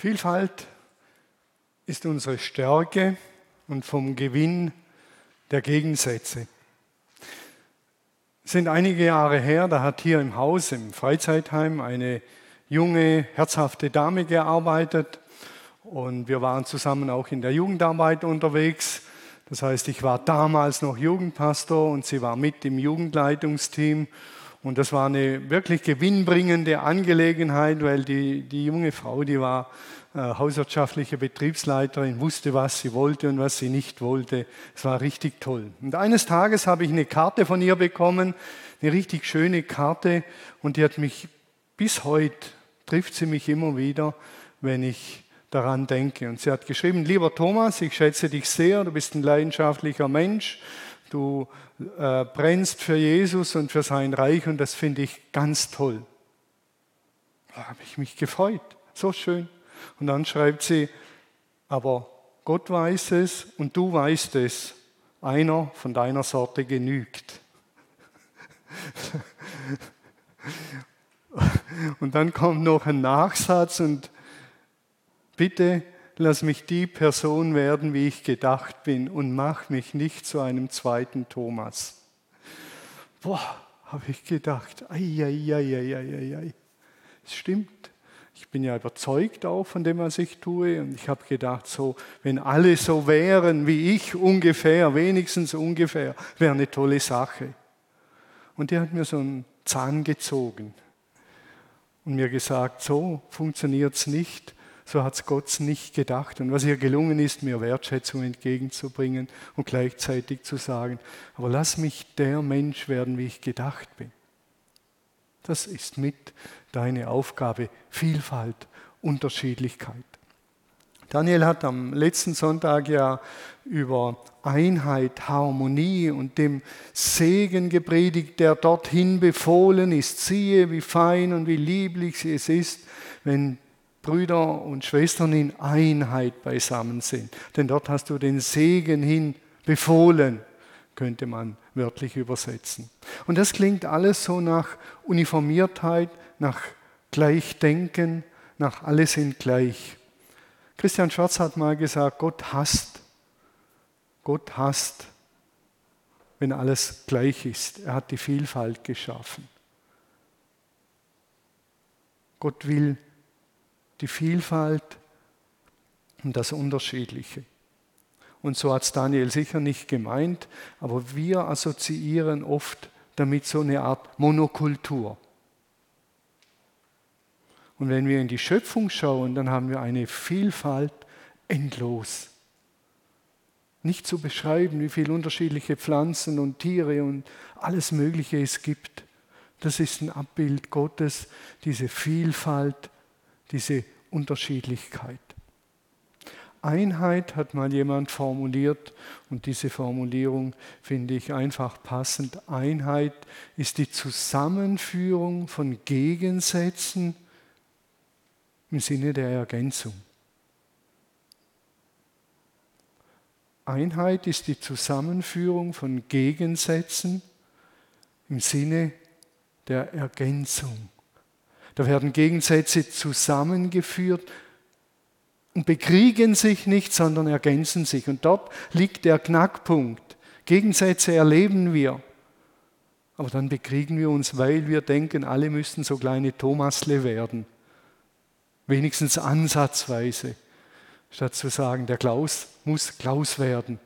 Vielfalt ist unsere Stärke und vom Gewinn der Gegensätze. Es sind einige Jahre her, da hat hier im Haus, im Freizeitheim, eine junge, herzhafte Dame gearbeitet und wir waren zusammen auch in der Jugendarbeit unterwegs. Das heißt, ich war damals noch Jugendpastor und sie war mit im Jugendleitungsteam und das war eine wirklich gewinnbringende Angelegenheit, weil die, die junge Frau, die war äh, hauswirtschaftliche Betriebsleiterin, wusste, was sie wollte und was sie nicht wollte. Es war richtig toll. Und eines Tages habe ich eine Karte von ihr bekommen, eine richtig schöne Karte und die hat mich bis heute, trifft sie mich immer wieder, wenn ich daran denke. Und sie hat geschrieben, lieber Thomas, ich schätze dich sehr, du bist ein leidenschaftlicher Mensch Du äh, brennst für Jesus und für sein Reich und das finde ich ganz toll. Da habe ich mich gefreut. So schön. Und dann schreibt sie, aber Gott weiß es und du weißt es. Einer von deiner Sorte genügt. und dann kommt noch ein Nachsatz und bitte lass mich die Person werden, wie ich gedacht bin und mach mich nicht zu einem zweiten Thomas. Boah, habe ich gedacht, ei. Es stimmt. Ich bin ja überzeugt auch von dem, was ich tue. Und ich habe gedacht, so, wenn alle so wären wie ich ungefähr, wenigstens ungefähr, wäre eine tolle Sache. Und der hat mir so einen Zahn gezogen und mir gesagt, so funktioniert es nicht. So hat es Gott nicht gedacht. Und was ihr gelungen ist, mir Wertschätzung entgegenzubringen und gleichzeitig zu sagen, aber lass mich der Mensch werden, wie ich gedacht bin. Das ist mit deine Aufgabe, Vielfalt, Unterschiedlichkeit. Daniel hat am letzten Sonntag ja über Einheit, Harmonie und dem Segen gepredigt, der dorthin befohlen ist. Siehe, wie fein und wie lieblich es ist, wenn Brüder und Schwestern in Einheit beisammen sind. Denn dort hast du den Segen hin befohlen, könnte man wörtlich übersetzen. Und das klingt alles so nach Uniformiertheit, nach Gleichdenken, nach alle sind gleich. Christian Schwarz hat mal gesagt, Gott hasst, Gott hasst, wenn alles gleich ist. Er hat die Vielfalt geschaffen. Gott will die Vielfalt und das Unterschiedliche. Und so hat es Daniel sicher nicht gemeint, aber wir assoziieren oft damit so eine Art Monokultur. Und wenn wir in die Schöpfung schauen, dann haben wir eine Vielfalt endlos. Nicht zu beschreiben, wie viele unterschiedliche Pflanzen und Tiere und alles Mögliche es gibt. Das ist ein Abbild Gottes, diese Vielfalt diese Unterschiedlichkeit. Einheit hat mal jemand formuliert und diese Formulierung finde ich einfach passend. Einheit ist die Zusammenführung von Gegensätzen im Sinne der Ergänzung. Einheit ist die Zusammenführung von Gegensätzen im Sinne der Ergänzung. Da werden Gegensätze zusammengeführt und bekriegen sich nicht, sondern ergänzen sich. Und dort liegt der Knackpunkt. Gegensätze erleben wir, aber dann bekriegen wir uns, weil wir denken, alle müssten so kleine Thomasle werden. Wenigstens ansatzweise, statt zu sagen, der Klaus muss Klaus werden.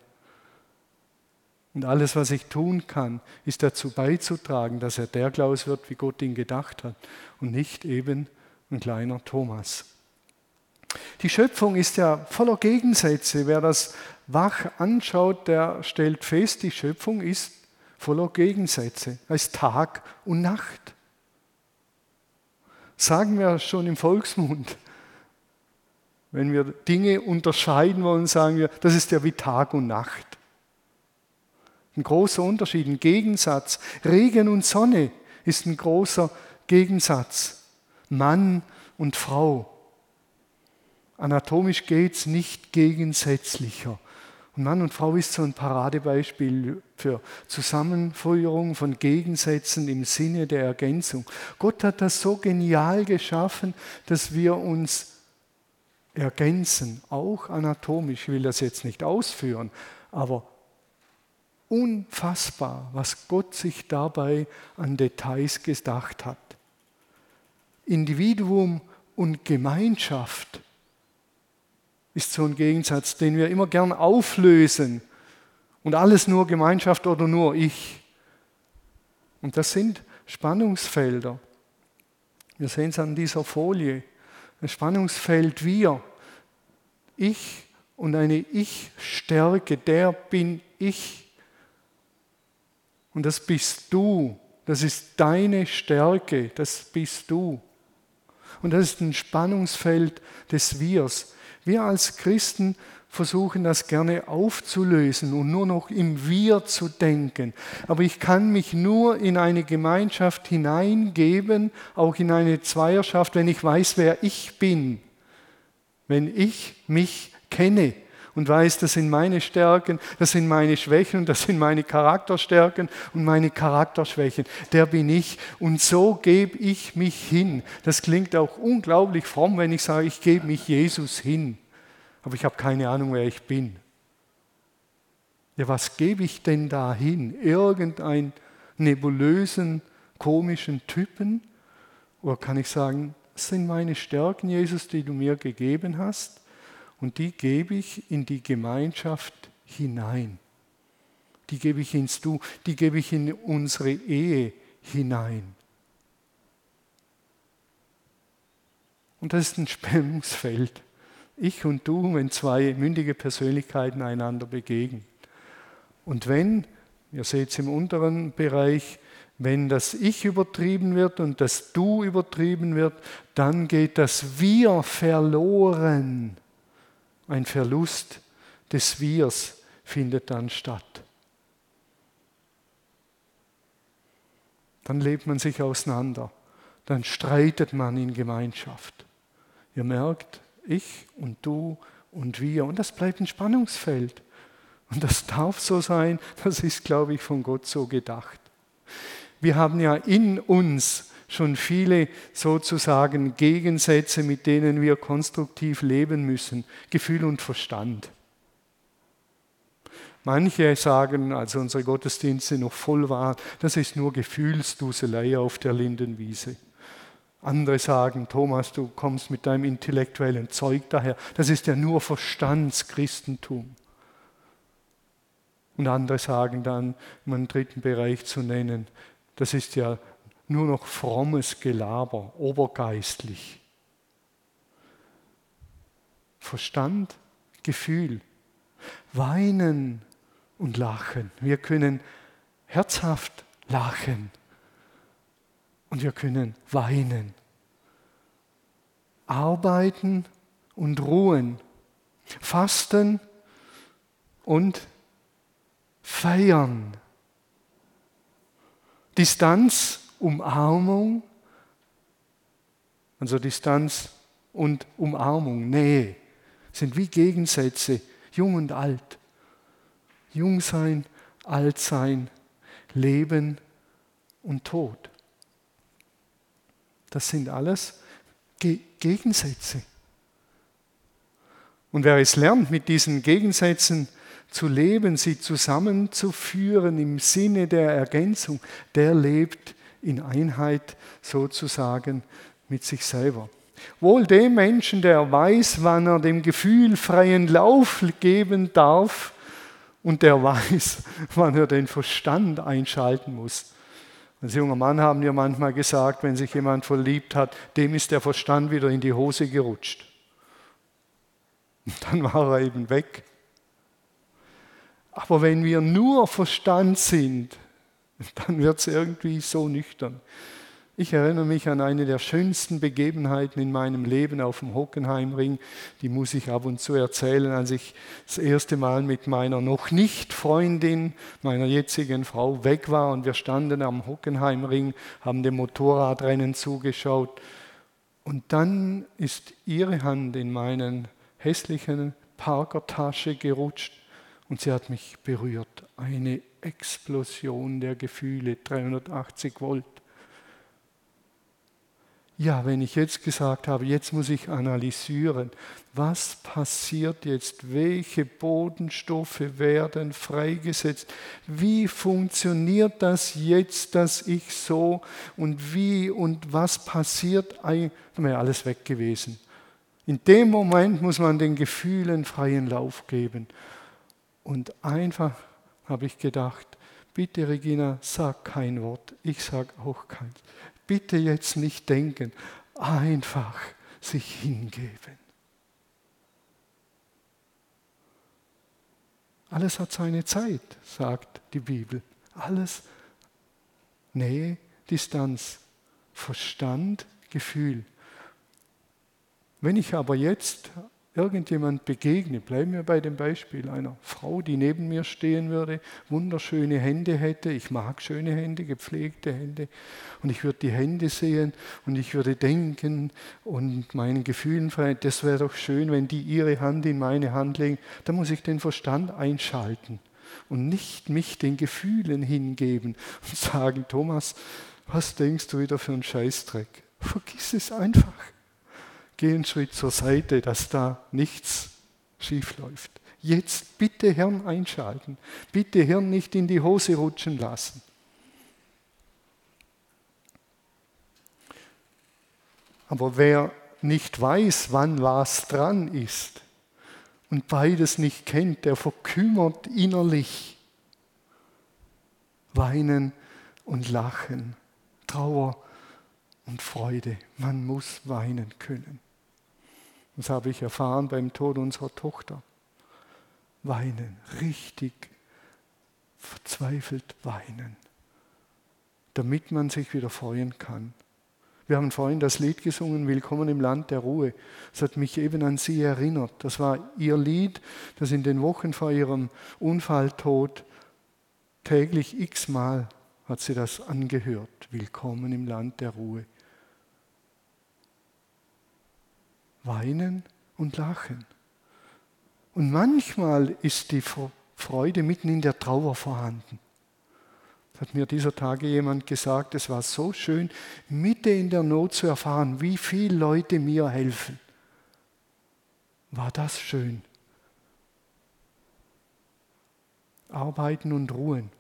Und alles, was ich tun kann, ist dazu beizutragen, dass er der Klaus wird, wie Gott ihn gedacht hat und nicht eben ein kleiner Thomas. Die Schöpfung ist ja voller Gegensätze. Wer das wach anschaut, der stellt fest, die Schöpfung ist voller Gegensätze. Es ist Tag und Nacht. Sagen wir schon im Volksmund. Wenn wir Dinge unterscheiden wollen, sagen wir, das ist ja wie Tag und Nacht. Ein großer Unterschied, ein Gegensatz. Regen und Sonne ist ein großer Gegensatz. Mann und Frau. Anatomisch geht es nicht gegensätzlicher. Und Mann und Frau ist so ein Paradebeispiel für Zusammenführung von Gegensätzen im Sinne der Ergänzung. Gott hat das so genial geschaffen, dass wir uns ergänzen, auch anatomisch. Ich will das jetzt nicht ausführen, aber unfassbar, was Gott sich dabei an Details gedacht hat. Individuum und Gemeinschaft ist so ein Gegensatz, den wir immer gern auflösen. Und alles nur Gemeinschaft oder nur ich. Und das sind Spannungsfelder. Wir sehen es an dieser Folie. Ein Spannungsfeld wir. Ich und eine Ich-Stärke, der bin ich. Und das bist du. Das ist deine Stärke, das bist du. Und das ist ein Spannungsfeld des Wirs. Wir als Christen versuchen das gerne aufzulösen und nur noch im Wir zu denken. Aber ich kann mich nur in eine Gemeinschaft hineingeben, auch in eine Zweierschaft, wenn ich weiß, wer ich bin. Wenn ich mich kenne und weiß, das sind meine Stärken, das sind meine Schwächen und das sind meine Charakterstärken und meine Charakterschwächen. Der bin ich und so gebe ich mich hin. Das klingt auch unglaublich fromm, wenn ich sage, ich gebe mich Jesus hin. Aber ich habe keine Ahnung, wer ich bin. Ja, was gebe ich denn da hin? Irgendeinen nebulösen, komischen Typen? Oder kann ich sagen, das sind meine Stärken, Jesus, die du mir gegeben hast? Und die gebe ich in die Gemeinschaft hinein. Die gebe ich ins Du, die gebe ich in unsere Ehe hinein. Und das ist ein Spannungsfeld. Ich und du, wenn zwei mündige Persönlichkeiten einander begegnen. Und wenn, ihr seht es im unteren Bereich, wenn das Ich übertrieben wird und das Du übertrieben wird, dann geht das Wir verloren. Ein Verlust des Wirs findet dann statt. Dann lebt man sich auseinander. Dann streitet man in Gemeinschaft. Ihr merkt, ich und du und wir. Und das bleibt ein Spannungsfeld. Und das darf so sein. Das ist, glaube ich, von Gott so gedacht. Wir haben ja in uns schon viele sozusagen Gegensätze, mit denen wir konstruktiv leben müssen. Gefühl und Verstand. Manche sagen, als unsere Gottesdienste noch voll waren, das ist nur Gefühlsduselei auf der Lindenwiese. Andere sagen, Thomas, du kommst mit deinem intellektuellen Zeug daher. Das ist ja nur Verstandschristentum. Und andere sagen dann, einen dritten Bereich zu nennen, das ist ja nur noch frommes Gelaber, obergeistlich. Verstand, Gefühl, weinen und lachen. Wir können herzhaft lachen und wir können weinen. Arbeiten und ruhen. Fasten und feiern. Distanz Umarmung, also Distanz und Umarmung, Nähe, sind wie Gegensätze, jung und alt. Jung sein, alt sein, Leben und Tod. Das sind alles Ge Gegensätze. Und wer es lernt, mit diesen Gegensätzen zu leben, sie zusammenzuführen im Sinne der Ergänzung, der lebt in Einheit sozusagen mit sich selber. Wohl dem Menschen, der weiß, wann er dem Gefühl freien Lauf geben darf und der weiß, wann er den Verstand einschalten muss. Als junger Mann haben wir manchmal gesagt, wenn sich jemand verliebt hat, dem ist der Verstand wieder in die Hose gerutscht. Und dann war er eben weg. Aber wenn wir nur Verstand sind, dann wird es irgendwie so nüchtern. Ich erinnere mich an eine der schönsten Begebenheiten in meinem Leben auf dem Hockenheimring. Die muss ich ab und zu erzählen, als ich das erste Mal mit meiner noch nicht Freundin, meiner jetzigen Frau, weg war und wir standen am Hockenheimring, haben dem Motorradrennen zugeschaut. Und dann ist ihre Hand in meinen hässlichen Parkertasche gerutscht und sie hat mich berührt. Eine Explosion der Gefühle, 380 Volt. Ja, wenn ich jetzt gesagt habe, jetzt muss ich analysieren, was passiert jetzt, welche Bodenstoffe werden freigesetzt, wie funktioniert das jetzt, dass ich so und wie und was passiert, dann wäre alles weg gewesen. In dem Moment muss man den Gefühlen freien Lauf geben. Und einfach habe ich gedacht, bitte Regina, sag kein Wort, ich sage auch keins bitte jetzt nicht denken, einfach sich hingeben. Alles hat seine Zeit, sagt die Bibel. Alles Nähe, Distanz, Verstand, Gefühl. Wenn ich aber jetzt irgendjemand begegne, bleiben wir bei dem Beispiel einer Frau, die neben mir stehen würde, wunderschöne Hände hätte, ich mag schöne Hände, gepflegte Hände, und ich würde die Hände sehen und ich würde denken und meinen Gefühlen frei, das wäre doch schön, wenn die ihre Hand in meine Hand legen, da muss ich den Verstand einschalten und nicht mich den Gefühlen hingeben und sagen, Thomas, was denkst du wieder für einen Scheißdreck? Vergiss es einfach geh einen Schritt zur Seite, dass da nichts schief läuft. Jetzt bitte Hirn einschalten. Bitte Hirn nicht in die Hose rutschen lassen. Aber wer nicht weiß, wann was dran ist und beides nicht kennt, der verkümmert innerlich. Weinen und Lachen, Trauer und Freude. Man muss weinen können. Das habe ich erfahren beim Tod unserer Tochter. Weinen, richtig verzweifelt weinen, damit man sich wieder freuen kann. Wir haben vorhin das Lied gesungen, Willkommen im Land der Ruhe. Das hat mich eben an sie erinnert. Das war ihr Lied, das in den Wochen vor ihrem Unfalltod täglich x-mal hat sie das angehört. Willkommen im Land der Ruhe. Weinen und lachen. Und manchmal ist die Freude mitten in der Trauer vorhanden. Das hat mir dieser Tage jemand gesagt, es war so schön, mitten in der Not zu erfahren, wie viele Leute mir helfen. War das schön? Arbeiten und ruhen.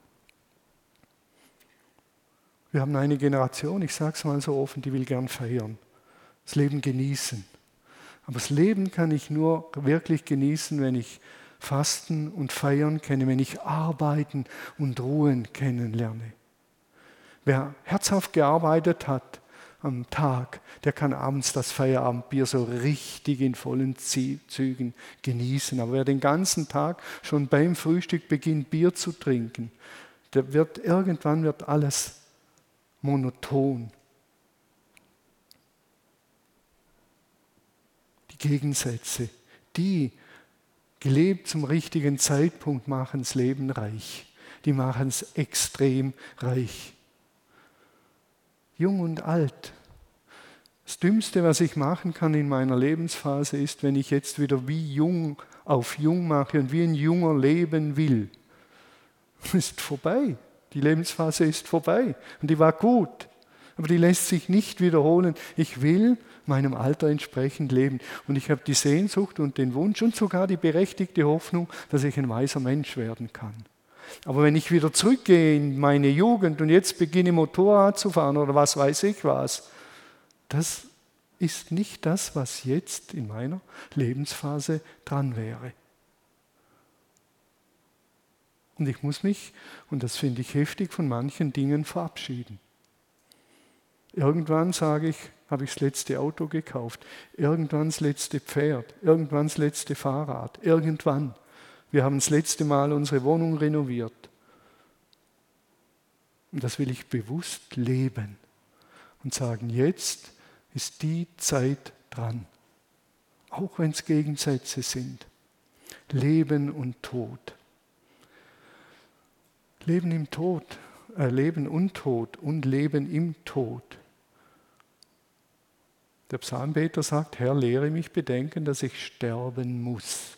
Wir haben eine Generation, ich sage es mal so offen, die will gern feiern, das Leben genießen. Aber das Leben kann ich nur wirklich genießen, wenn ich Fasten und Feiern kenne, wenn ich Arbeiten und Ruhen kennenlerne. Wer herzhaft gearbeitet hat am Tag, der kann abends das Feierabendbier so richtig in vollen Zügen genießen. Aber wer den ganzen Tag schon beim Frühstück beginnt, Bier zu trinken, der wird irgendwann wird alles monoton Gegensätze, die gelebt zum richtigen Zeitpunkt machen das Leben reich. Die machen es extrem reich. Jung und alt. Das Dümmste, was ich machen kann in meiner Lebensphase, ist, wenn ich jetzt wieder wie jung auf jung mache und wie ein Junger leben will. Ist vorbei. Die Lebensphase ist vorbei. Und die war gut. Aber die lässt sich nicht wiederholen. Ich will meinem Alter entsprechend leben. Und ich habe die Sehnsucht und den Wunsch und sogar die berechtigte Hoffnung, dass ich ein weiser Mensch werden kann. Aber wenn ich wieder zurückgehe in meine Jugend und jetzt beginne Motorrad zu fahren oder was weiß ich was, das ist nicht das, was jetzt in meiner Lebensphase dran wäre. Und ich muss mich, und das finde ich heftig, von manchen Dingen verabschieden. Irgendwann sage ich, habe ich das letzte Auto gekauft, irgendwann das letzte Pferd, irgendwann das letzte Fahrrad, irgendwann. Wir haben das letzte Mal unsere Wohnung renoviert. Und das will ich bewusst leben und sagen, jetzt ist die Zeit dran, auch wenn es Gegensätze sind. Leben und Tod. Leben im Tod, äh, Leben und Tod und Leben im Tod der Psalmbeter sagt, Herr, lehre mich bedenken, dass ich sterben muss,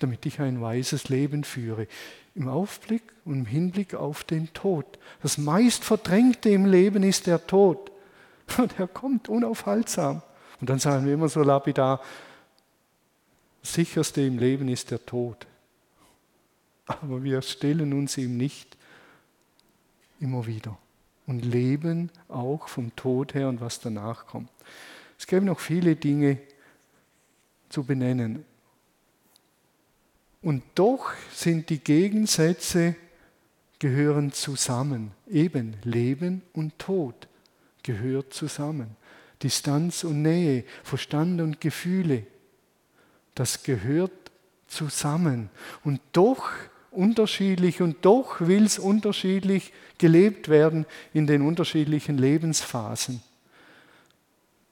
damit ich ein weises Leben führe. Im Aufblick und im Hinblick auf den Tod. Das meist Verdrängte im Leben ist der Tod. Und er kommt unaufhaltsam. Und dann sagen wir immer so lapidar, das sicherste im Leben ist der Tod. Aber wir stellen uns ihm nicht immer wieder und leben auch vom Tod her und was danach kommt. Es gäbe noch viele Dinge zu benennen. Und doch sind die Gegensätze gehören zusammen. Eben Leben und Tod gehört zusammen. Distanz und Nähe, Verstand und Gefühle, das gehört zusammen. Und doch unterschiedlich und doch will es unterschiedlich gelebt werden in den unterschiedlichen Lebensphasen.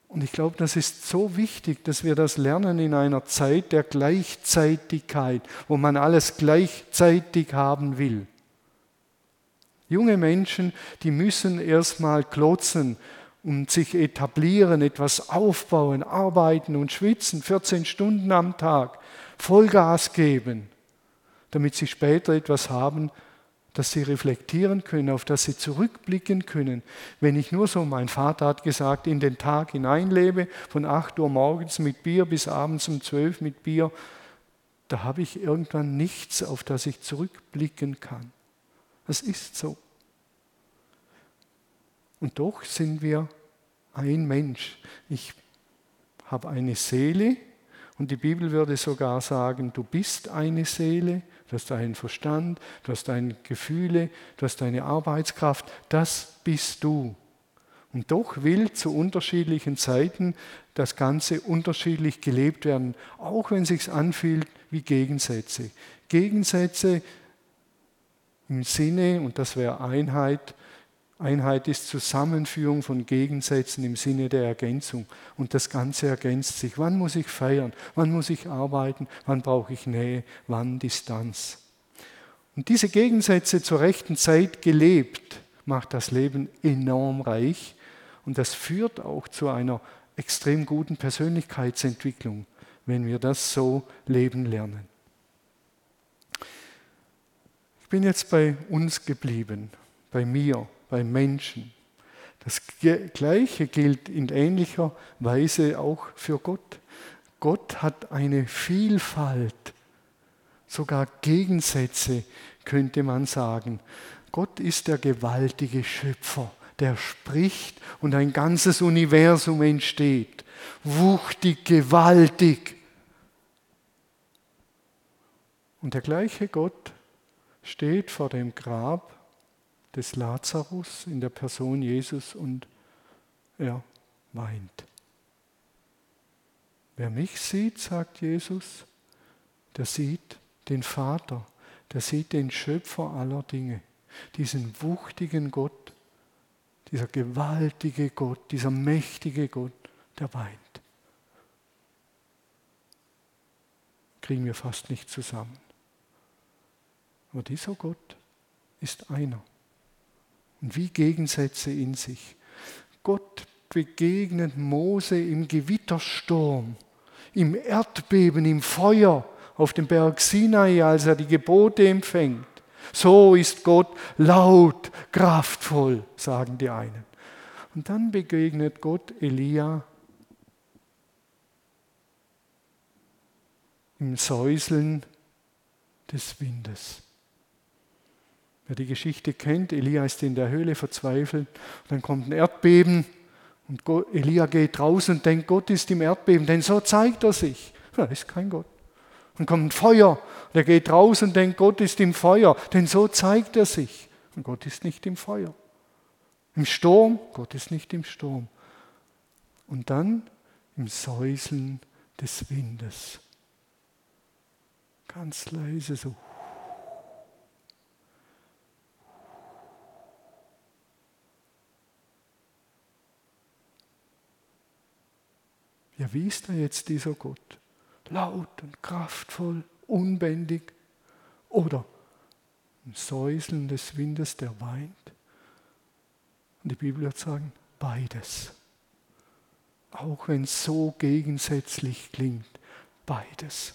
Und ich glaube, das ist so wichtig, dass wir das lernen in einer Zeit der Gleichzeitigkeit, wo man alles gleichzeitig haben will. Junge Menschen, die müssen erstmal klotzen und sich etablieren, etwas aufbauen, arbeiten und schwitzen, 14 Stunden am Tag, Vollgas geben, damit sie später etwas haben, das sie reflektieren können, auf das sie zurückblicken können. Wenn ich nur so, mein Vater hat gesagt, in den Tag hineinlebe, von 8 Uhr morgens mit Bier bis abends um 12 mit Bier, da habe ich irgendwann nichts, auf das ich zurückblicken kann. Das ist so. Und doch sind wir ein Mensch. Ich habe eine Seele und die Bibel würde sogar sagen, du bist eine Seele, du hast einen Verstand, du hast deine Gefühle, du hast deine Arbeitskraft, das bist du. Und doch will zu unterschiedlichen Zeiten das Ganze unterschiedlich gelebt werden, auch wenn es sich anfühlt wie Gegensätze. Gegensätze im Sinne, und das wäre Einheit, Einheit ist Zusammenführung von Gegensätzen im Sinne der Ergänzung. Und das Ganze ergänzt sich. Wann muss ich feiern? Wann muss ich arbeiten? Wann brauche ich Nähe? Wann Distanz? Und diese Gegensätze zur rechten Zeit gelebt, macht das Leben enorm reich. Und das führt auch zu einer extrem guten Persönlichkeitsentwicklung, wenn wir das so leben lernen. Ich bin jetzt bei uns geblieben, bei mir bei Menschen. Das Gleiche gilt in ähnlicher Weise auch für Gott. Gott hat eine Vielfalt, sogar Gegensätze könnte man sagen. Gott ist der gewaltige Schöpfer, der spricht und ein ganzes Universum entsteht. Wuchtig, gewaltig. Und der gleiche Gott steht vor dem Grab des Lazarus in der Person Jesus und er weint. Wer mich sieht, sagt Jesus, der sieht den Vater, der sieht den Schöpfer aller Dinge, diesen wuchtigen Gott, dieser gewaltige Gott, dieser mächtige Gott, der weint. Kriegen wir fast nicht zusammen. Aber dieser Gott ist einer und wie Gegensätze in sich. Gott begegnet Mose im Gewittersturm, im Erdbeben, im Feuer auf dem Berg Sinai, als er die Gebote empfängt. So ist Gott laut, kraftvoll, sagen die einen. Und dann begegnet Gott Elia im Säuseln des Windes. Wer die Geschichte kennt, Elia ist in der Höhle verzweifelt, dann kommt ein Erdbeben und Elia geht raus und denkt, Gott ist im Erdbeben, denn so zeigt er sich. Da ist kein Gott. Dann kommt ein Feuer, und er geht raus und denkt, Gott ist im Feuer, denn so zeigt er sich. Und Gott ist nicht im Feuer. Im Sturm, Gott ist nicht im Sturm. Und dann im Säuseln des Windes. Ganz leise so. Ja, wie ist da jetzt dieser Gott? Laut und kraftvoll, unbändig oder ein Säuseln des Windes, der weint? Und die Bibel wird sagen, beides. Auch wenn es so gegensätzlich klingt, beides.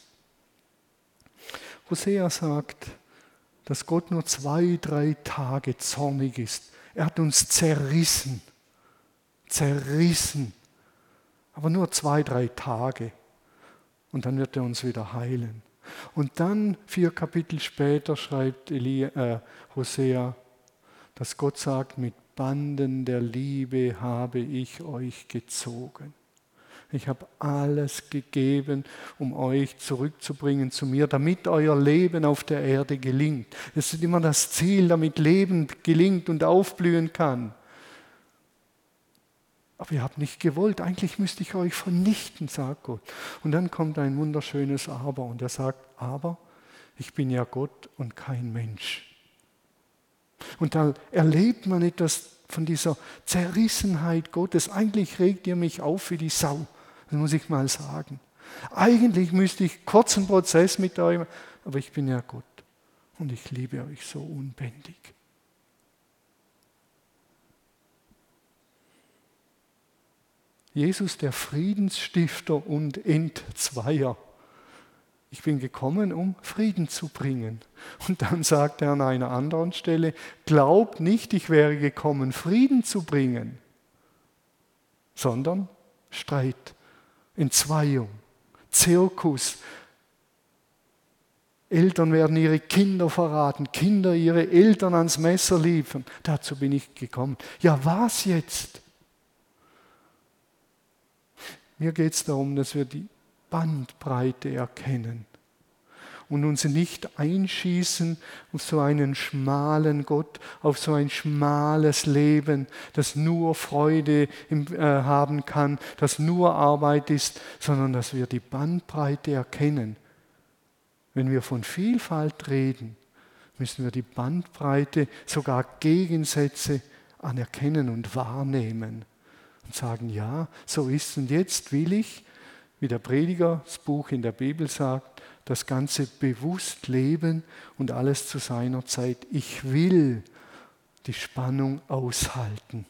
Hosea sagt, dass Gott nur zwei, drei Tage zornig ist. Er hat uns zerrissen zerrissen. Aber nur zwei, drei Tage. Und dann wird er uns wieder heilen. Und dann, vier Kapitel später, schreibt Elia, äh, Hosea, dass Gott sagt, mit Banden der Liebe habe ich euch gezogen. Ich habe alles gegeben, um euch zurückzubringen zu mir, damit euer Leben auf der Erde gelingt. Es ist immer das Ziel, damit Leben gelingt und aufblühen kann. Aber ihr habt nicht gewollt, eigentlich müsste ich euch vernichten, sagt Gott. Und dann kommt ein wunderschönes Aber und er sagt, aber ich bin ja Gott und kein Mensch. Und da erlebt man etwas von dieser Zerrissenheit Gottes. Eigentlich regt ihr mich auf wie die Sau, das muss ich mal sagen. Eigentlich müsste ich kurzen Prozess mit euch, aber ich bin ja Gott und ich liebe euch so unbändig. Jesus der Friedensstifter und Entzweier. Ich bin gekommen, um Frieden zu bringen. Und dann sagt er an einer anderen Stelle, glaubt nicht, ich wäre gekommen, Frieden zu bringen, sondern Streit, Entzweiung, Zirkus. Eltern werden ihre Kinder verraten, Kinder ihre Eltern ans Messer liefern. Dazu bin ich gekommen. Ja, was jetzt? Mir geht es darum, dass wir die Bandbreite erkennen und uns nicht einschießen auf so einen schmalen Gott, auf so ein schmales Leben, das nur Freude äh, haben kann, das nur Arbeit ist, sondern dass wir die Bandbreite erkennen. Wenn wir von Vielfalt reden, müssen wir die Bandbreite, sogar Gegensätze anerkennen und wahrnehmen und sagen, ja, so ist es. Und jetzt will ich, wie der Prediger das Buch in der Bibel sagt, das Ganze bewusst leben und alles zu seiner Zeit. Ich will die Spannung aushalten.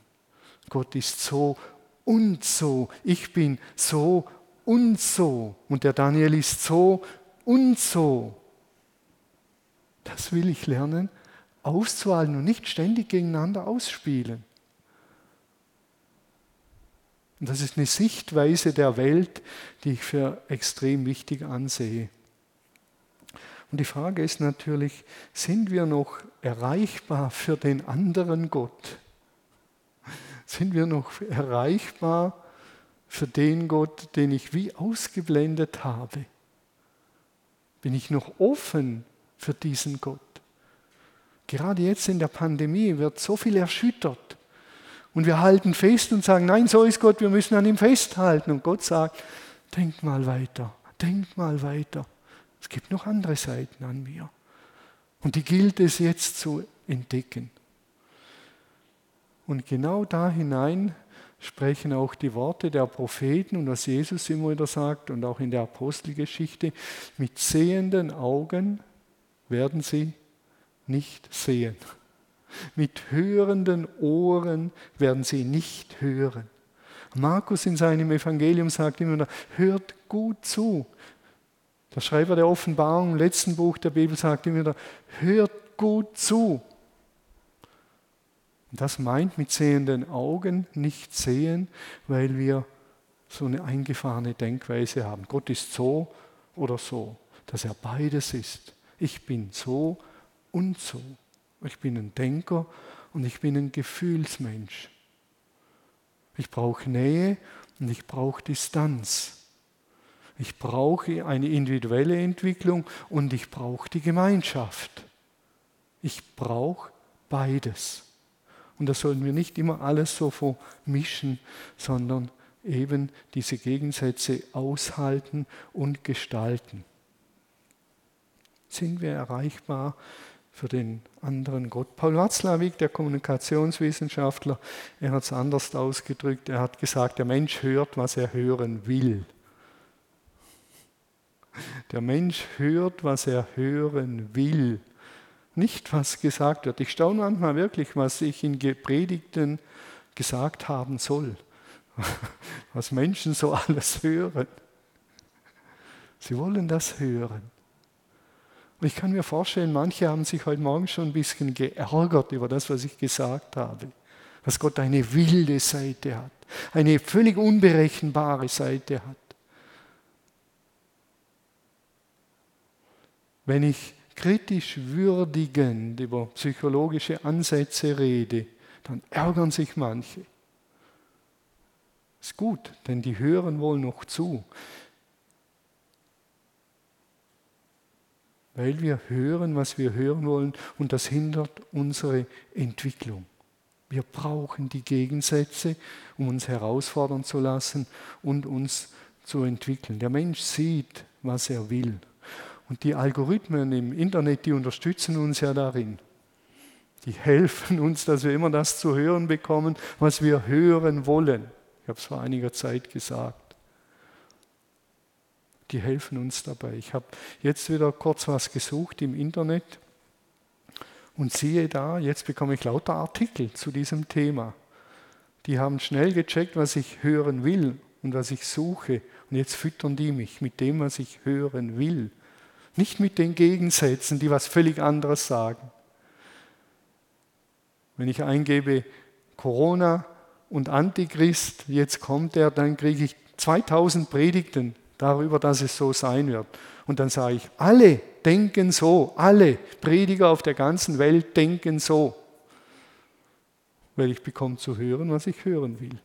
Gott ist so und so. Ich bin so und so. Und der Daniel ist so und so. Das will ich lernen, auszuhalten und nicht ständig gegeneinander ausspielen. Und das ist eine Sichtweise der Welt, die ich für extrem wichtig ansehe. Und die Frage ist natürlich, sind wir noch erreichbar für den anderen Gott? Sind wir noch erreichbar für den Gott, den ich wie ausgeblendet habe? Bin ich noch offen für diesen Gott? Gerade jetzt in der Pandemie wird so viel erschüttert. Und wir halten fest und sagen, nein, so ist Gott, wir müssen an ihm festhalten. Und Gott sagt, denkt mal weiter, denkt mal weiter. Es gibt noch andere Seiten an mir. Und die gilt es jetzt zu entdecken. Und genau da hinein sprechen auch die Worte der Propheten und was Jesus immer wieder sagt und auch in der Apostelgeschichte, mit sehenden Augen werden sie nicht sehen. Mit hörenden Ohren werden sie nicht hören. Markus in seinem Evangelium sagt immer, wieder, hört gut zu. Der Schreiber der Offenbarung im letzten Buch der Bibel sagt immer wieder, hört gut zu. Und das meint mit sehenden Augen nicht sehen, weil wir so eine eingefahrene Denkweise haben. Gott ist so oder so, dass er beides ist. Ich bin so und so. Ich bin ein Denker und ich bin ein Gefühlsmensch. Ich brauche Nähe und ich brauche Distanz. Ich brauche eine individuelle Entwicklung und ich brauche die Gemeinschaft. Ich brauche beides. Und da sollten wir nicht immer alles so vermischen, sondern eben diese Gegensätze aushalten und gestalten. Sind wir erreichbar für den anderen Gott. Paul Watzlawick, der Kommunikationswissenschaftler, er hat es anders ausgedrückt. Er hat gesagt, der Mensch hört, was er hören will. Der Mensch hört, was er hören will, nicht was gesagt wird. Ich staune manchmal wirklich, was ich in Predigten gesagt haben soll, was Menschen so alles hören. Sie wollen das hören. Und ich kann mir vorstellen, manche haben sich heute Morgen schon ein bisschen geärgert über das, was ich gesagt habe. dass Gott eine wilde Seite hat, eine völlig unberechenbare Seite hat. Wenn ich kritisch würdigend über psychologische Ansätze rede, dann ärgern sich manche. Ist gut, denn die hören wohl noch zu. Weil wir hören, was wir hören wollen und das hindert unsere Entwicklung. Wir brauchen die Gegensätze, um uns herausfordern zu lassen und uns zu entwickeln. Der Mensch sieht, was er will. Und die Algorithmen im Internet, die unterstützen uns ja darin. Die helfen uns, dass wir immer das zu hören bekommen, was wir hören wollen. Ich habe es vor einiger Zeit gesagt. Die helfen uns dabei. Ich habe jetzt wieder kurz was gesucht im Internet und siehe da, jetzt bekomme ich lauter Artikel zu diesem Thema. Die haben schnell gecheckt, was ich hören will und was ich suche. Und jetzt füttern die mich mit dem, was ich hören will. Nicht mit den Gegensätzen, die was völlig anderes sagen. Wenn ich eingebe Corona und Antichrist, jetzt kommt er, dann kriege ich 2000 Predigten darüber, dass es so sein wird. Und dann sage ich, alle denken so, alle Prediger auf der ganzen Welt denken so. Weil ich bekomme zu hören, was ich hören will.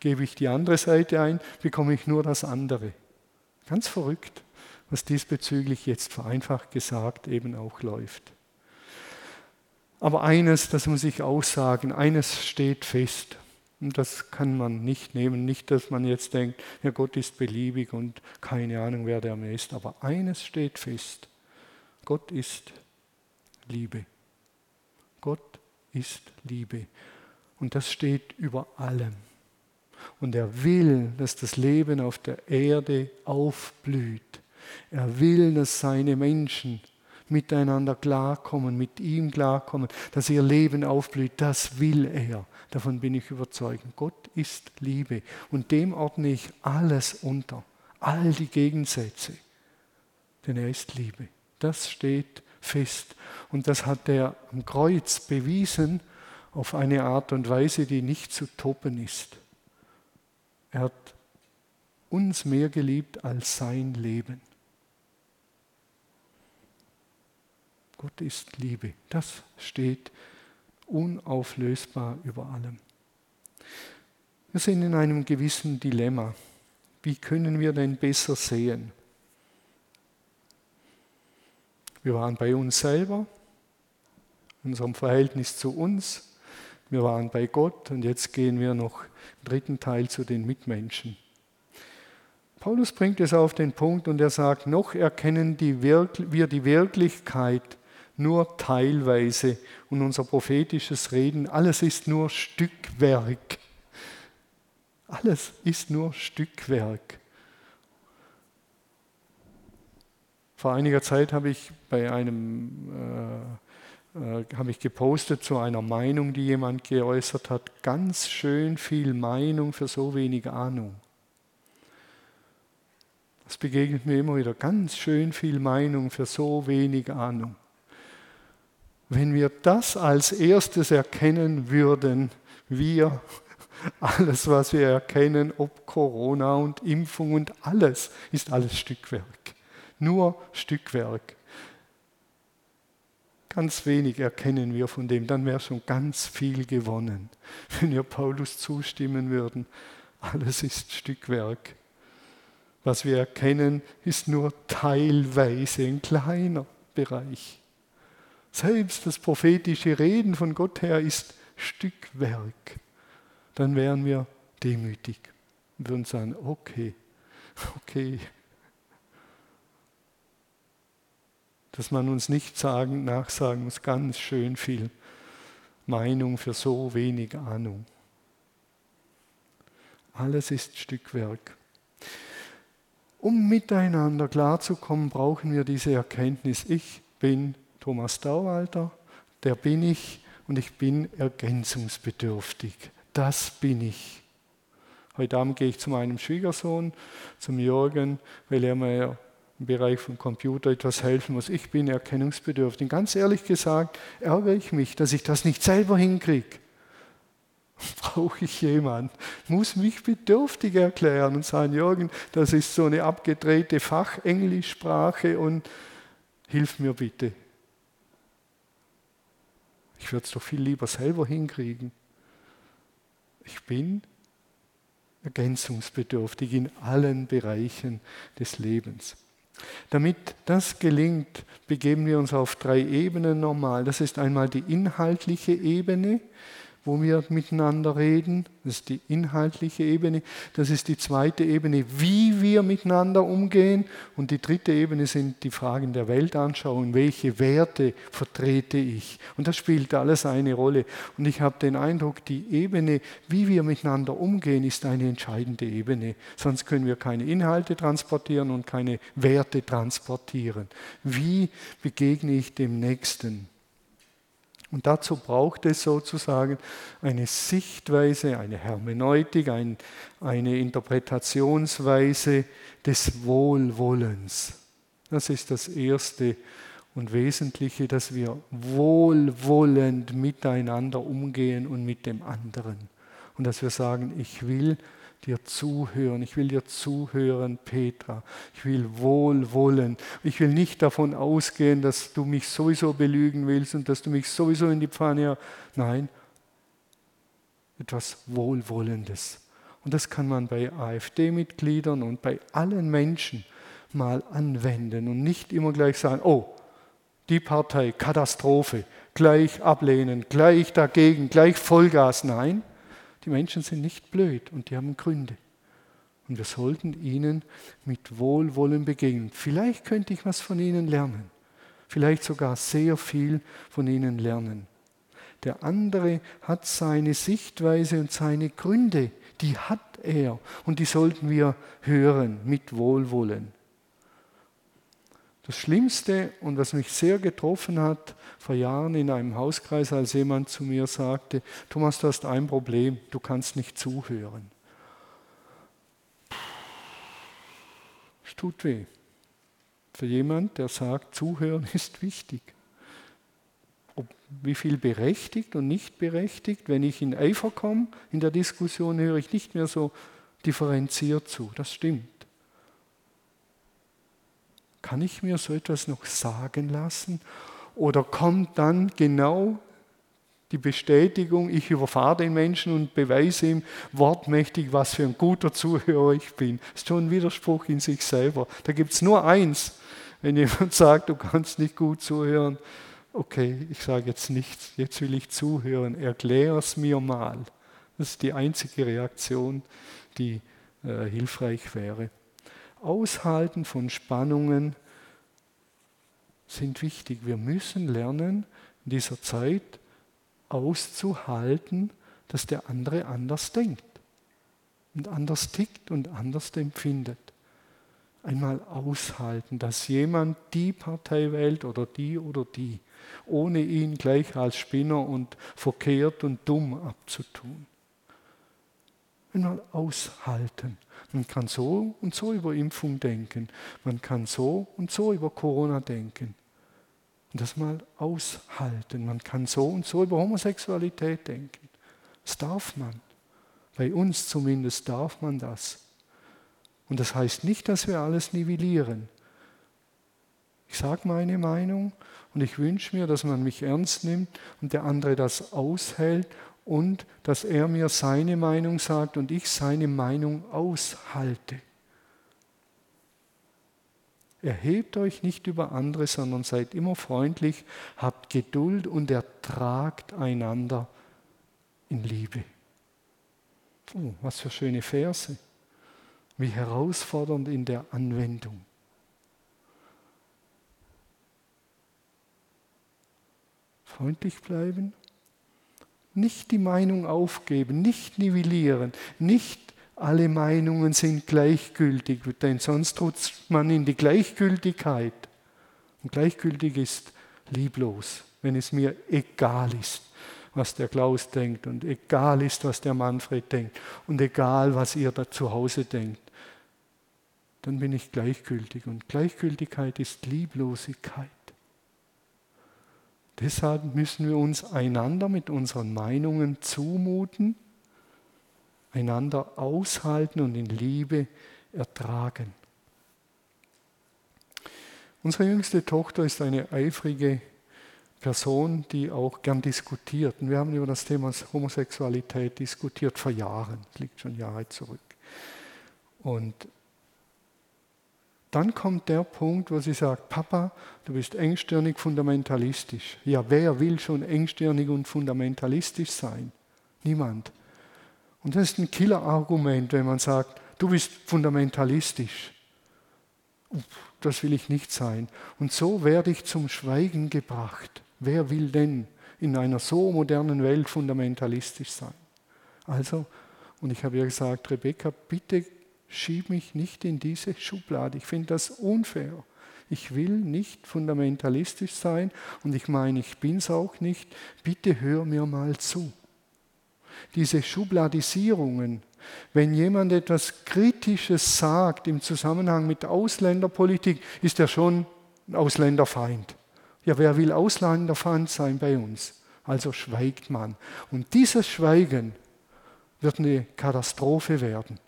Gebe ich die andere Seite ein, bekomme ich nur das andere. Ganz verrückt was diesbezüglich jetzt vereinfacht gesagt eben auch läuft. Aber eines, das muss ich aussagen, eines steht fest. Und das kann man nicht nehmen. Nicht, dass man jetzt denkt, ja, Gott ist beliebig und keine Ahnung, wer der mehr ist. Aber eines steht fest. Gott ist Liebe. Gott ist Liebe. Und das steht über allem. Und er will, dass das Leben auf der Erde aufblüht. Er will, dass seine Menschen miteinander klarkommen, mit ihm klarkommen, dass ihr Leben aufblüht. Das will er. Davon bin ich überzeugt. Gott ist Liebe. Und dem ordne ich alles unter. All die Gegensätze. Denn er ist Liebe. Das steht fest. Und das hat er am Kreuz bewiesen auf eine Art und Weise, die nicht zu toppen ist. Er hat uns mehr geliebt als sein Leben. Gott ist Liebe. Das steht unauflösbar über allem. Wir sind in einem gewissen Dilemma. Wie können wir denn besser sehen? Wir waren bei uns selber, unserem Verhältnis zu uns. Wir waren bei Gott und jetzt gehen wir noch im dritten Teil zu den Mitmenschen. Paulus bringt es auf den Punkt und er sagt, noch erkennen die wir die Wirklichkeit nur teilweise und unser prophetisches Reden, alles ist nur Stückwerk. Alles ist nur Stückwerk. Vor einiger Zeit habe ich bei einem äh, äh, habe ich gepostet zu einer Meinung, die jemand geäußert hat. Ganz schön viel Meinung für so wenig Ahnung. Das begegnet mir immer wieder. Ganz schön viel Meinung für so wenig Ahnung. Wenn wir das als erstes erkennen würden, wir, alles, was wir erkennen, ob Corona und Impfung und alles, ist alles Stückwerk. Nur Stückwerk. Ganz wenig erkennen wir von dem, dann wäre schon ganz viel gewonnen. Wenn wir Paulus zustimmen würden, alles ist Stückwerk. Was wir erkennen, ist nur teilweise ein kleiner Bereich. Selbst das prophetische Reden von Gott her ist Stückwerk. Dann wären wir demütig und würden sagen, okay, okay. Dass man uns nicht sagen, nachsagen muss, ganz schön viel Meinung für so wenig Ahnung. Alles ist Stückwerk. Um miteinander klarzukommen, brauchen wir diese Erkenntnis, ich bin Thomas Dauwalter, der bin ich und ich bin ergänzungsbedürftig. Das bin ich. Heute Abend gehe ich zu meinem Schwiegersohn, zum Jürgen, weil er mir im Bereich vom Computer etwas helfen muss. Ich bin erkennungsbedürftig. Ganz ehrlich gesagt ärgere ich mich, dass ich das nicht selber hinkriege. brauche ich jemanden, muss mich bedürftig erklären und sagen, Jürgen, das ist so eine abgedrehte Fachenglischsprache und hilf mir bitte. Ich würde es doch viel lieber selber hinkriegen. Ich bin ergänzungsbedürftig in allen Bereichen des Lebens. Damit das gelingt, begeben wir uns auf drei Ebenen normal. Das ist einmal die inhaltliche Ebene, wo wir miteinander reden. Das ist die inhaltliche Ebene. Das ist die zweite Ebene, wie wir miteinander umgehen. Und die dritte Ebene sind die Fragen der Weltanschauung. Welche Werte vertrete ich? Und das spielt alles eine Rolle. Und ich habe den Eindruck, die Ebene, wie wir miteinander umgehen, ist eine entscheidende Ebene. Sonst können wir keine Inhalte transportieren und keine Werte transportieren. Wie begegne ich dem Nächsten? Und dazu braucht es sozusagen eine Sichtweise, eine Hermeneutik, ein, eine Interpretationsweise des Wohlwollens. Das ist das Erste und Wesentliche, dass wir wohlwollend miteinander umgehen und mit dem anderen. Und dass wir sagen, ich will dir zuhören. Ich will dir zuhören, Petra. Ich will wohlwollen. Ich will nicht davon ausgehen, dass du mich sowieso belügen willst und dass du mich sowieso in die Pfanne. Nein, etwas Wohlwollendes. Und das kann man bei AfD-Mitgliedern und bei allen Menschen mal anwenden und nicht immer gleich sagen, oh, die Partei, Katastrophe, gleich ablehnen, gleich dagegen, gleich Vollgas. Nein, die Menschen sind nicht blöd und die haben Gründe. Und wir sollten ihnen mit Wohlwollen begegnen. Vielleicht könnte ich was von ihnen lernen. Vielleicht sogar sehr viel von ihnen lernen. Der andere hat seine Sichtweise und seine Gründe. Die hat er. Und die sollten wir hören mit Wohlwollen. Das Schlimmste und was mich sehr getroffen hat vor Jahren in einem Hauskreis, als jemand zu mir sagte, Thomas, du hast ein Problem, du kannst nicht zuhören. Es tut weh. Für jemand, der sagt, zuhören ist wichtig. Ob, wie viel berechtigt und nicht berechtigt, wenn ich in Eifer komme, in der Diskussion höre ich nicht mehr so differenziert zu. Das stimmt. Kann ich mir so etwas noch sagen lassen? Oder kommt dann genau die Bestätigung, ich überfahre den Menschen und beweise ihm wortmächtig, was für ein guter Zuhörer ich bin. Das ist schon ein Widerspruch in sich selber. Da gibt es nur eins. Wenn jemand sagt, du kannst nicht gut zuhören, okay, ich sage jetzt nichts, jetzt will ich zuhören, erklär es mir mal. Das ist die einzige Reaktion, die äh, hilfreich wäre. Aushalten von Spannungen sind wichtig. Wir müssen lernen, in dieser Zeit auszuhalten, dass der andere anders denkt und anders tickt und anders empfindet. Einmal aushalten, dass jemand die Partei wählt oder die oder die, ohne ihn gleich als Spinner und verkehrt und dumm abzutun. Einmal aushalten. Man kann so und so über Impfung denken. Man kann so und so über Corona denken. Und das mal aushalten. Man kann so und so über Homosexualität denken. Das darf man. Bei uns zumindest darf man das. Und das heißt nicht, dass wir alles nivellieren. Ich sage meine Meinung und ich wünsche mir, dass man mich ernst nimmt und der andere das aushält und dass er mir seine Meinung sagt und ich seine Meinung aushalte. Erhebt euch nicht über andere, sondern seid immer freundlich, habt Geduld und ertragt einander in Liebe. Oh, was für schöne Verse. Wie herausfordernd in der Anwendung. Freundlich bleiben, nicht die Meinung aufgeben, nicht nivellieren, nicht alle Meinungen sind gleichgültig, denn sonst rutscht man in die Gleichgültigkeit. Und gleichgültig ist lieblos, wenn es mir egal ist, was der Klaus denkt und egal ist, was der Manfred denkt und egal, was ihr da zu Hause denkt. Dann bin ich gleichgültig und Gleichgültigkeit ist Lieblosigkeit. Deshalb müssen wir uns einander mit unseren Meinungen zumuten einander aushalten und in Liebe ertragen. Unsere jüngste Tochter ist eine eifrige Person, die auch gern diskutiert. Und wir haben über das Thema Homosexualität diskutiert vor Jahren. Das liegt schon Jahre zurück. Und dann kommt der Punkt, wo sie sagt, Papa, du bist engstirnig fundamentalistisch. Ja, wer will schon engstirnig und fundamentalistisch sein? Niemand. Und das ist ein Killerargument, wenn man sagt, du bist fundamentalistisch. Das will ich nicht sein. Und so werde ich zum Schweigen gebracht. Wer will denn in einer so modernen Welt fundamentalistisch sein? Also, und ich habe ihr gesagt, Rebecca, bitte schieb mich nicht in diese Schublade. Ich finde das unfair. Ich will nicht fundamentalistisch sein und ich meine, ich bin es auch nicht. Bitte hör mir mal zu. Diese Schubladisierungen, wenn jemand etwas Kritisches sagt im Zusammenhang mit Ausländerpolitik, ist er schon ein Ausländerfeind. Ja, wer will Ausländerfeind sein bei uns? Also schweigt man. Und dieses Schweigen wird eine Katastrophe werden.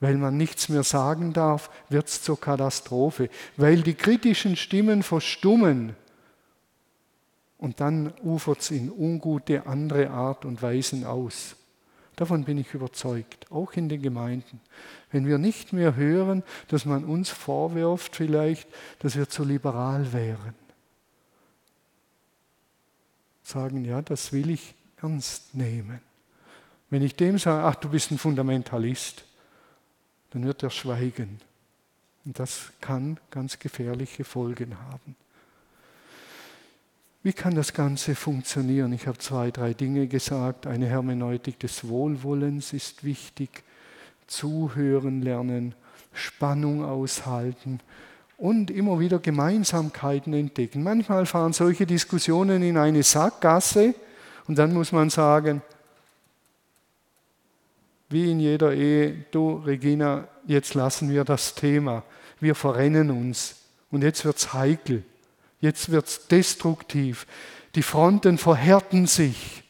Weil man nichts mehr sagen darf, wird es zur Katastrophe. Weil die kritischen Stimmen verstummen. Und dann ufert es in ungute andere Art und Weisen aus. Davon bin ich überzeugt, auch in den Gemeinden. Wenn wir nicht mehr hören, dass man uns vorwirft vielleicht, dass wir zu liberal wären. Sagen, ja, das will ich ernst nehmen. Wenn ich dem sage, ach, du bist ein Fundamentalist, dann wird er schweigen. Und das kann ganz gefährliche Folgen haben. Wie kann das Ganze funktionieren? Ich habe zwei, drei Dinge gesagt. Eine Hermeneutik des Wohlwollens ist wichtig. Zuhören lernen, Spannung aushalten und immer wieder Gemeinsamkeiten entdecken. Manchmal fahren solche Diskussionen in eine Sackgasse und dann muss man sagen, wie in jeder Ehe, du Regina, jetzt lassen wir das Thema. Wir verrennen uns. Und jetzt wird es heikel. Jetzt wird es destruktiv. Die Fronten verhärten sich.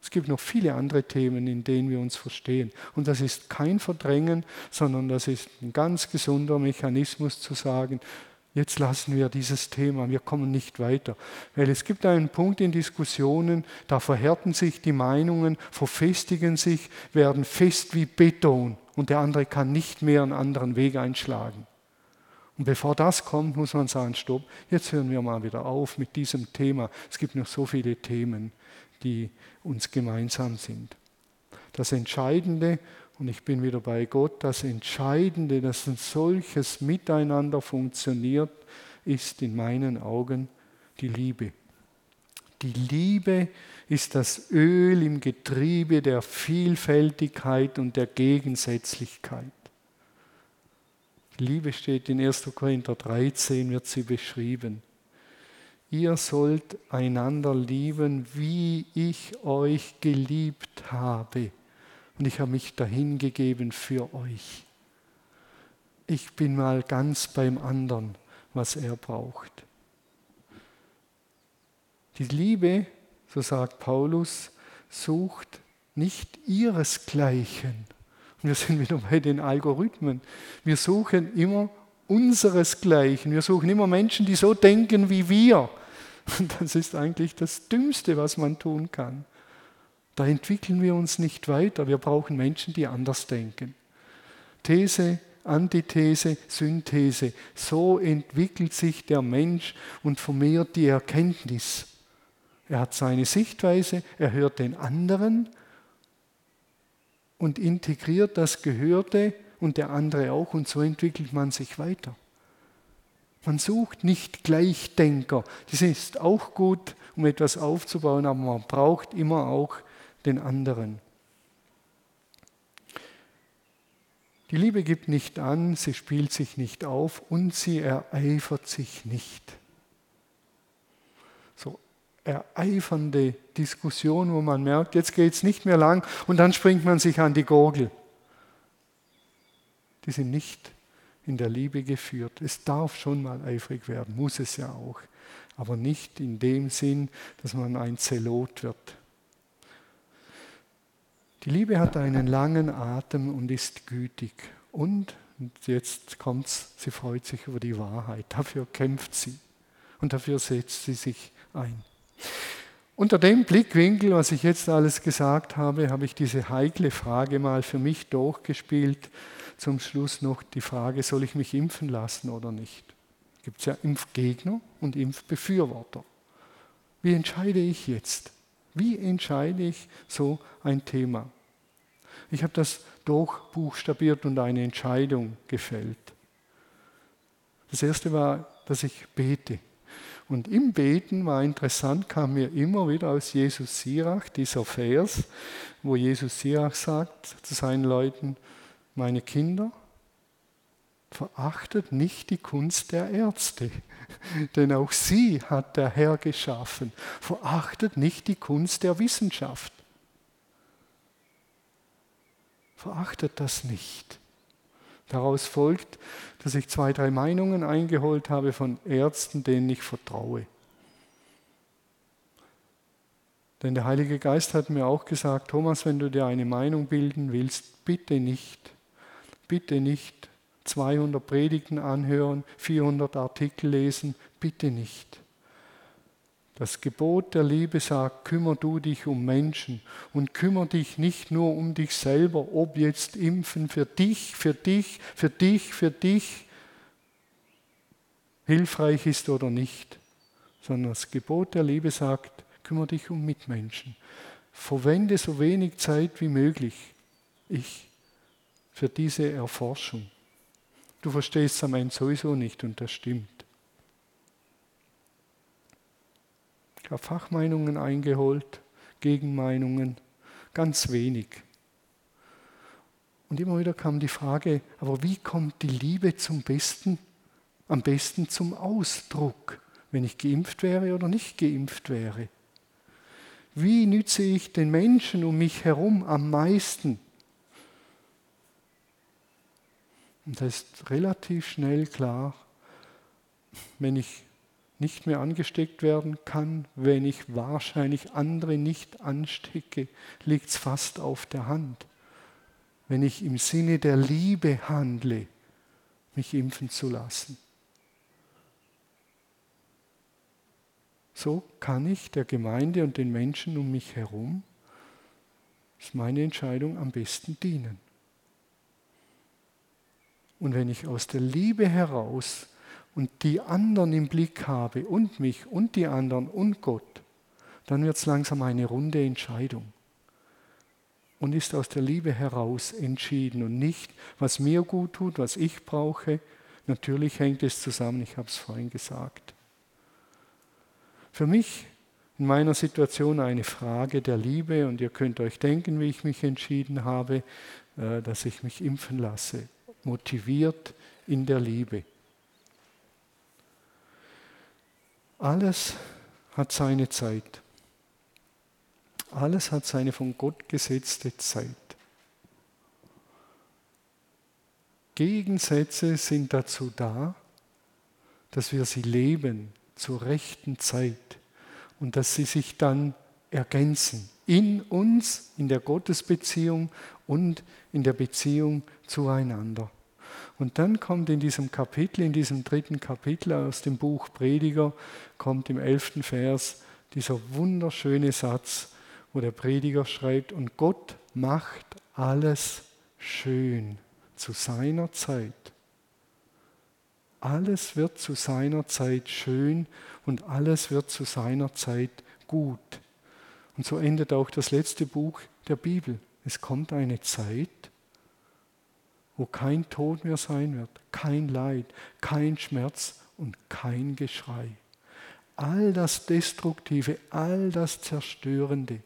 Es gibt noch viele andere Themen, in denen wir uns verstehen. Und das ist kein Verdrängen, sondern das ist ein ganz gesunder Mechanismus zu sagen, Jetzt lassen wir dieses Thema, wir kommen nicht weiter. Weil es gibt einen Punkt in Diskussionen, da verhärten sich die Meinungen, verfestigen sich, werden fest wie Beton und der andere kann nicht mehr einen anderen Weg einschlagen. Und bevor das kommt, muss man sagen, stopp, jetzt hören wir mal wieder auf mit diesem Thema. Es gibt noch so viele Themen, die uns gemeinsam sind. Das Entscheidende und ich bin wieder bei Gott. Das Entscheidende, dass ein solches Miteinander funktioniert, ist in meinen Augen die Liebe. Die Liebe ist das Öl im Getriebe der Vielfältigkeit und der Gegensätzlichkeit. Liebe steht in 1. Korinther 13, wird sie beschrieben. Ihr sollt einander lieben, wie ich euch geliebt habe und ich habe mich dahingegeben für euch. Ich bin mal ganz beim anderen, was er braucht. Die Liebe, so sagt Paulus, sucht nicht ihresgleichen. Und wir sind wieder bei den Algorithmen. Wir suchen immer unseresgleichen. Wir suchen immer Menschen, die so denken wie wir. Und das ist eigentlich das Dümmste, was man tun kann. Da entwickeln wir uns nicht weiter. Wir brauchen Menschen, die anders denken. These, Antithese, Synthese. So entwickelt sich der Mensch und vermehrt die Erkenntnis. Er hat seine Sichtweise, er hört den anderen und integriert das Gehörte und der andere auch und so entwickelt man sich weiter. Man sucht nicht Gleichdenker. Das ist auch gut, um etwas aufzubauen, aber man braucht immer auch den anderen. Die Liebe gibt nicht an, sie spielt sich nicht auf und sie ereifert sich nicht. So ereifernde Diskussion, wo man merkt, jetzt geht es nicht mehr lang und dann springt man sich an die Gurgel. Die sind nicht in der Liebe geführt. Es darf schon mal eifrig werden, muss es ja auch, aber nicht in dem Sinn, dass man ein Zelot wird. Die Liebe hat einen langen Atem und ist gütig. Und, und jetzt kommt's, sie freut sich über die Wahrheit. Dafür kämpft sie und dafür setzt sie sich ein. Unter dem Blickwinkel, was ich jetzt alles gesagt habe, habe ich diese heikle Frage mal für mich durchgespielt. Zum Schluss noch die Frage, soll ich mich impfen lassen oder nicht? Gibt es ja Impfgegner und Impfbefürworter. Wie entscheide ich jetzt? Wie entscheide ich so ein Thema? Ich habe das durchbuchstabiert und eine Entscheidung gefällt. Das erste war, dass ich bete. Und im Beten war interessant, kam mir immer wieder aus Jesus Sirach dieser Vers, wo Jesus Sirach sagt zu seinen Leuten, meine Kinder, verachtet nicht die Kunst der Ärzte, denn auch sie hat der Herr geschaffen. Verachtet nicht die Kunst der Wissenschaft. Verachtet das nicht. Daraus folgt, dass ich zwei, drei Meinungen eingeholt habe von Ärzten, denen ich vertraue. Denn der Heilige Geist hat mir auch gesagt, Thomas, wenn du dir eine Meinung bilden willst, bitte nicht, bitte nicht 200 Predigten anhören, 400 Artikel lesen, bitte nicht. Das Gebot der Liebe sagt, kümmer du dich um Menschen und kümmer dich nicht nur um dich selber, ob jetzt impfen für dich, für dich, für dich, für dich hilfreich ist oder nicht, sondern das Gebot der Liebe sagt, kümmere dich um Mitmenschen. Verwende so wenig Zeit wie möglich, ich, für diese Erforschung. Du verstehst am Ende sowieso nicht und das stimmt. Ich habe Fachmeinungen eingeholt, Gegenmeinungen, ganz wenig. Und immer wieder kam die Frage, aber wie kommt die Liebe zum Besten, am besten zum Ausdruck, wenn ich geimpft wäre oder nicht geimpft wäre? Wie nütze ich den Menschen um mich herum am meisten? Und da ist relativ schnell klar, wenn ich nicht mehr angesteckt werden kann, wenn ich wahrscheinlich andere nicht anstecke, liegt es fast auf der Hand. Wenn ich im Sinne der Liebe handle, mich impfen zu lassen. So kann ich der Gemeinde und den Menschen um mich herum, ist meine Entscheidung, am besten dienen. Und wenn ich aus der Liebe heraus und die anderen im Blick habe und mich und die anderen und Gott, dann wird es langsam eine runde Entscheidung und ist aus der Liebe heraus entschieden und nicht, was mir gut tut, was ich brauche. Natürlich hängt es zusammen, ich habe es vorhin gesagt. Für mich in meiner Situation eine Frage der Liebe und ihr könnt euch denken, wie ich mich entschieden habe, äh, dass ich mich impfen lasse motiviert in der Liebe. Alles hat seine Zeit. Alles hat seine von Gott gesetzte Zeit. Gegensätze sind dazu da, dass wir sie leben zur rechten Zeit und dass sie sich dann ergänzen in uns, in der Gottesbeziehung und in der Beziehung zueinander. Und dann kommt in diesem Kapitel, in diesem dritten Kapitel aus dem Buch Prediger, kommt im elften Vers dieser wunderschöne Satz, wo der Prediger schreibt, und Gott macht alles schön zu seiner Zeit. Alles wird zu seiner Zeit schön und alles wird zu seiner Zeit gut. Und so endet auch das letzte Buch der Bibel. Es kommt eine Zeit, wo kein Tod mehr sein wird, kein Leid, kein Schmerz und kein Geschrei. All das Destruktive, all das Zerstörende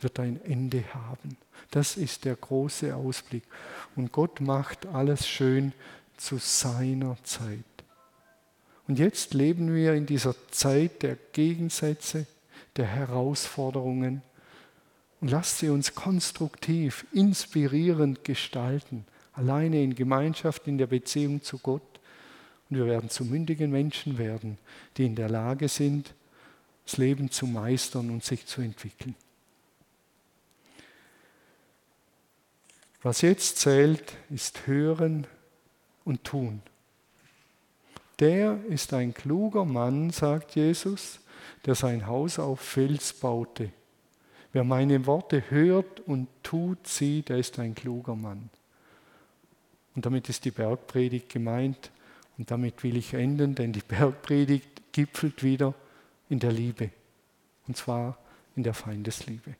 wird ein Ende haben. Das ist der große Ausblick. Und Gott macht alles schön zu seiner Zeit. Und jetzt leben wir in dieser Zeit der Gegensätze, der Herausforderungen, und lasst sie uns konstruktiv, inspirierend gestalten, alleine in Gemeinschaft, in der Beziehung zu Gott. Und wir werden zu mündigen Menschen werden, die in der Lage sind, das Leben zu meistern und sich zu entwickeln. Was jetzt zählt, ist Hören und Tun. Der ist ein kluger Mann, sagt Jesus, der sein Haus auf Fels baute. Wer meine Worte hört und tut sie, der ist ein kluger Mann. Und damit ist die Bergpredigt gemeint. Und damit will ich enden, denn die Bergpredigt gipfelt wieder in der Liebe. Und zwar in der Feindesliebe.